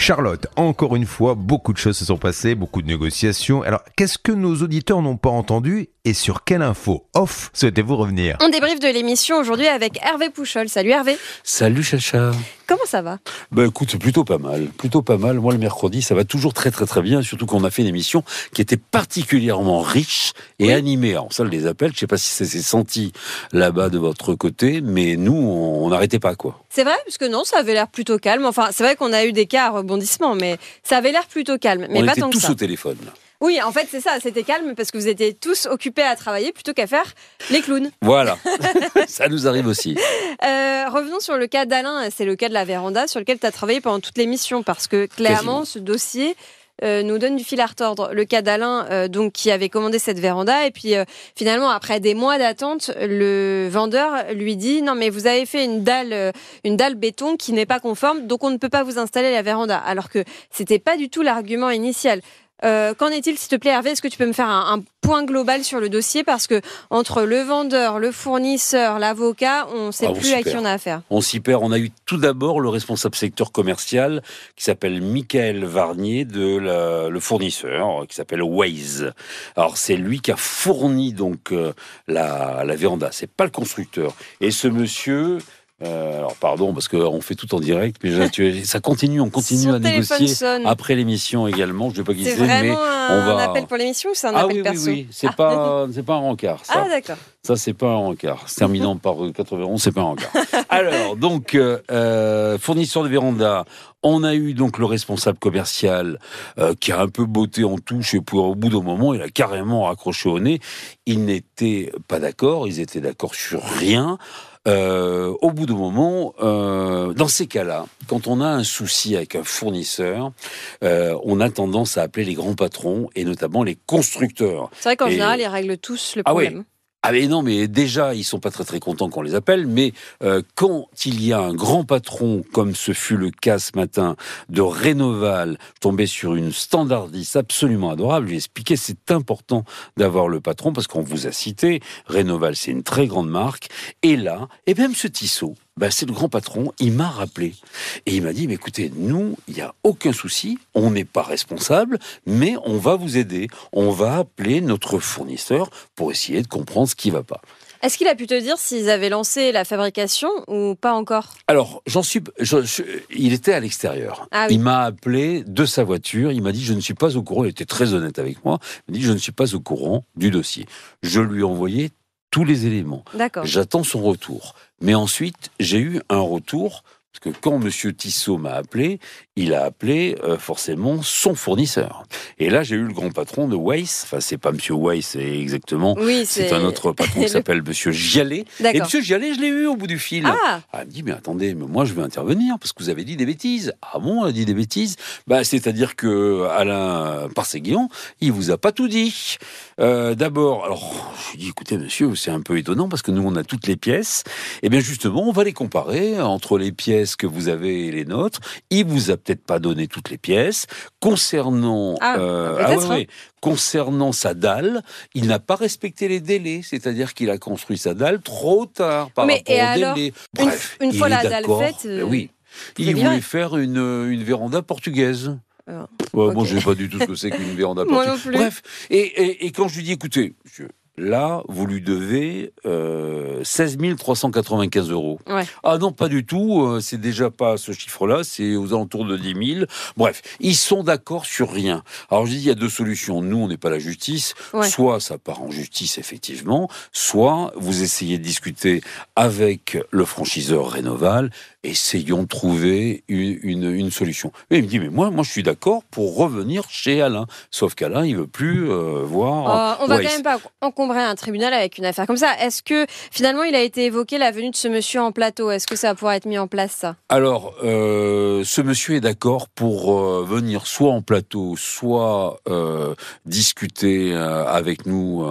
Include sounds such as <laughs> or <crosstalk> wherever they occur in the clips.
Charlotte, encore une fois, beaucoup de choses se sont passées, beaucoup de négociations. Alors, qu'est-ce que nos auditeurs n'ont pas entendu et sur quelle info off souhaitez-vous revenir? On débriefe de l'émission aujourd'hui avec Hervé Pouchol. Salut Hervé. Salut Chacha. Comment ça va? Bah écoute, plutôt pas mal, plutôt pas mal. Moi le mercredi, ça va toujours très très très bien, surtout qu'on a fait une émission qui était particulièrement riche et animée. Alors ça, les appels, je sais pas si ça s'est senti là-bas de votre côté, mais nous, on n'arrêtait pas quoi. C'est vrai, parce que non, ça avait l'air plutôt calme. Enfin, c'est vrai qu'on a eu des cas à mais ça avait l'air plutôt calme. Mais on pas était tant tous que ça. au téléphone. Oui, en fait, c'est ça, c'était calme parce que vous étiez tous occupés à travailler plutôt qu'à faire les clowns. Voilà, <laughs> ça nous arrive aussi. Euh, revenons sur le cas d'Alain, c'est le cas de la véranda sur lequel tu as travaillé pendant toute l'émission parce que clairement, Quasiment. ce dossier. Euh, nous donne du fil à retordre. Le cas d'Alain, euh, donc qui avait commandé cette véranda, et puis euh, finalement après des mois d'attente, le vendeur lui dit non mais vous avez fait une dalle, euh, une dalle béton qui n'est pas conforme, donc on ne peut pas vous installer la véranda. Alors que c'était pas du tout l'argument initial. Euh, Qu'en est-il, s'il te plaît, Hervé? Est-ce que tu peux me faire un, un point global sur le dossier? Parce que entre le vendeur, le fournisseur, l'avocat, on ne sait Ah, plus à qui on a affaire. On s'y perd. On a eu tout d'abord le responsable secteur commercial qui s'appelle Michael Varnier de la- le fournisseur qui s'appelle Waze. Alors c'est lui qui a fourni donc euh, la, la véranda. C'est pas le constructeur. Et ce monsieur. Euh, alors pardon parce qu'on fait tout en direct, mais tu- ça continue, on continue Son à négocier sonne. après l'émission également. Je ne vais pas C'est c'est, mais un, on va- appel pour l'émission ou c'est un ah appel oui, oui, perso oui, c'est Ah. pas, c'est pas un rencard. Ça. Ah d'accord. Ça, c'est pas un rencard. Terminant par euh, 91, c'est pas un rencard. <laughs> Alors, donc, euh, euh, fournisseur de véranda, on a eu donc le responsable commercial euh, qui a un peu botté en touche et puis au bout d'un moment, il a carrément raccroché au nez. Ils n'étaient pas d'accord, ils étaient d'accord sur rien. Euh, au bout d'un moment, euh, dans ces cas-là, quand on a un souci avec un fournisseur, euh, on a tendance à appeler les grands patrons et notamment les constructeurs. C'est vrai qu'en Et- général, ils règlent tous le Ah oui. Ah mais non, mais déjà, ils sont pas très très contents qu'on les appelle, mais euh, quand il y a un grand patron, comme ce fut le cas ce matin de Rénoval, tombé sur une standardiste absolument adorable, lui ai expliqué c'est important d'avoir le patron, parce qu'on vous a cité, Rénoval c'est une très grande marque, et là, et même ce Tissot, bah, c'est le grand patron, il m'a rappelé. Et il m'a dit, mais écoutez, nous, il n'y a aucun souci, on n'est pas responsable, mais on va vous aider. On va appeler notre fournisseur pour essayer de comprendre ce qui va pas. Est-ce qu'il a pu te dire s'ils avaient lancé la fabrication ou pas encore? Alors, j'en suis, je- je- il était à l'extérieur. Ah oui. Il m'a appelé de sa voiture. Il m'a dit, je ne suis pas au courant. Il était très honnête avec moi. Il m'a dit, je ne suis pas au courant du dossier. Je lui ai envoyé tous les éléments. D'accord. J'attends son retour. Mais ensuite, j'ai eu un retour, parce que quand Monsieur Tissot m'a appelé, il a appelé euh, forcément son fournisseur. Et là, j'ai eu le grand patron de Weiss. Enfin, c'est pas Monsieur Weiss, c'est exactement. Oui, C'est un autre patron qui <laughs> le- s'appelle Monsieur Gialet. Et. Monsieur Gialet, je l'ai eu au bout du fil. Ah, Ah, elle me dit, mais attendez, mais moi je veux intervenir parce que vous avez dit des bêtises. Ah bon, elle a dit des bêtises? Bah, C'est-à-dire que Alain Parseguian, il vous a pas tout dit. Euh, D'abord, alors, je lui dis, écoutez, monsieur, c'est un peu étonnant parce que nous, on a toutes les pièces. Et bien, justement, on va les comparer entre les pièces que vous avez et les nôtres. Il vous a peut-être pas donné toutes les pièces. Concernant, Ah, peut-être, ouais, ouais. concernant sa dalle, il n'a pas respecté les délais. C'est-à-dire qu'il a construit sa dalle trop tard par Mais rapport et aux alors, délais. une- Bref, une fois la dalle faite, euh, oui. Il voulait faire une, une véranda portugaise. Ah, Ouais, Moi, ok. je ne sais pas du tout ce que c'est qu'une véranda <laughs> portugaise. Bref, et, et, et quand je lui dis, écoutez, là, vous lui devez euh, 16 395 euros. Ouais. Ah non, pas du tout. euh, C'est déjà pas ce chiffre-là. C'est aux alentours de 10 000. Bref, ils sont d'accord sur rien. Alors je dis, il y a deux solutions. Nous, on n'est pas la justice. Ouais. Soit ça part en justice, effectivement. Soit vous essayez de discuter avec le franchiseur Rénoval. Essayons de trouver une, une, une solution. Et il me dit, mais moi, moi, je suis d'accord pour revenir chez Alain. Sauf qu'Alain, il veut plus euh, voir. Euh, on va Weiss. quand même pas un tribunal avec une affaire comme ça. Est-ce que finalement il a été évoqué la venue de ce monsieur en plateau? Est-ce que ça va pouvoir être mis en place ça? Alors, euh, ce monsieur est d'accord pour euh, venir soit en plateau, soit euh, discuter avec nous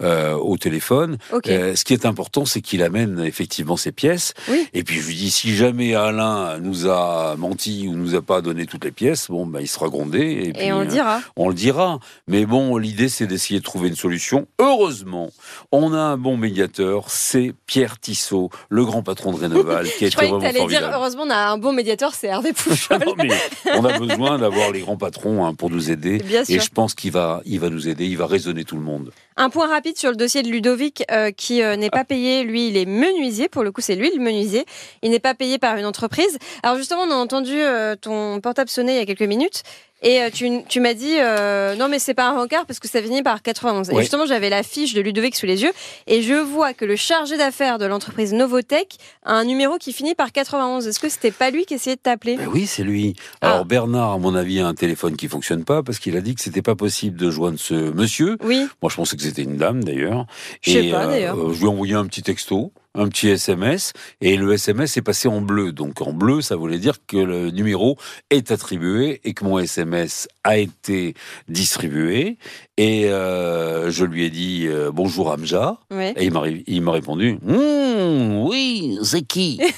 au téléphone. Ok. Euh, ce qui est important, c'est qu'il amène effectivement ses pièces. Oui. Et puis je lui dis, si jamais Alain nous a menti ou nous a pas donné toutes les pièces, bon, ben, il sera grondé. Et, puis, on le dira. on le dira. Mais bon, l'idée, c'est d'essayer de trouver une solution. Heureusement heureusement, on a un bon médiateur, c'est Pierre Tissot, le grand patron de Rénoval, <laughs> qui est que vraiment t'allais dire, formidable. heureusement, on a un bon médiateur, c'est Hervé Pouchol. <laughs> Non, mais on a besoin d'avoir les grands patrons hein, pour nous aider. Bien sûr. Et je pense qu'il va, il va nous aider, il va raisonner tout le monde. Un point rapide sur le dossier de Ludovic euh, qui euh, n'est pas payé. Lui, il est menuisier. Pour le coup, c'est lui le menuisier. Il n'est pas payé par une entreprise. Alors justement, on a entendu euh, ton portable sonner il y a quelques minutes. Et euh, tu, tu m'as dit euh, non mais c'est pas un rencard parce que ça finit par 91. Et justement j'avais la fiche de Ludovic sous les yeux et je vois que le chargé d'affaires de l'entreprise Novotech a un numéro qui finit par 91. Est-ce que c'était pas lui qui essayait de t'appeler? Ben oui, c'est lui. Ah. Alors Bernard, à mon avis, a un téléphone qui fonctionne pas parce qu'il a dit que c'était pas possible de joindre ce monsieur. Oui. Moi, je pensais que c'était une dame d'ailleurs. Je sais pas, d'ailleurs. euh, je lui ai envoyé un petit texto, un petit SMS, et le SMS est passé en bleu. Donc en bleu, ça voulait dire que le numéro est attribué et que mon SMS a été distribué. Et euh, je lui ai dit euh, bonjour Amja. Et il m'a répondu Hum, oui, c'est qui? <laughs>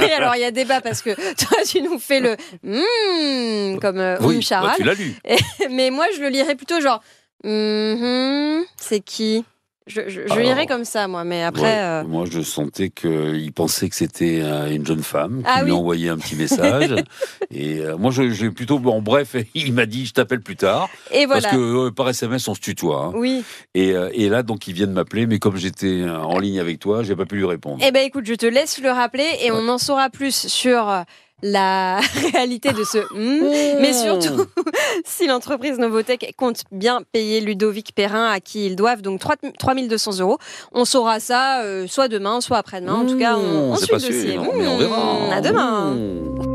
Oui, alors il y a débat parce que toi tu nous fais le hmm comme euh, Oui, bah, tu l'as lu. Mais moi, je le lirais plutôt genre. Mhm, c'est qui? Je, je, je Alors, lirais comme ça, moi, mais après. Ouais, euh, Moi, je sentais qu'il pensait que c'était euh, une jeune femme qui Ah lui oui. envoyé un petit message. <laughs> et euh, moi, j'ai plutôt, bon, bref, <laughs> il m'a dit, je t'appelle plus tard. Et voilà. Parce que euh, par SMS, on se tutoie. hein. Oui. Et, et là, donc, il vient de m'appeler, mais comme j'étais en ligne avec toi, j'ai pas pu lui répondre. Eh ben, écoute, je te laisse le rappeler et on en saura plus sur la <laughs> réalité de ce hmm, mais surtout <laughs> si l'entreprise Novotech compte bien payer Ludovic Perrin à qui ils doivent donc 3 3200 euros. On saura ça euh, soit demain, soit après-demain. En tout cas, on, on c'est suit le dossier. mais on verra. Hmm, À demain. Mmh.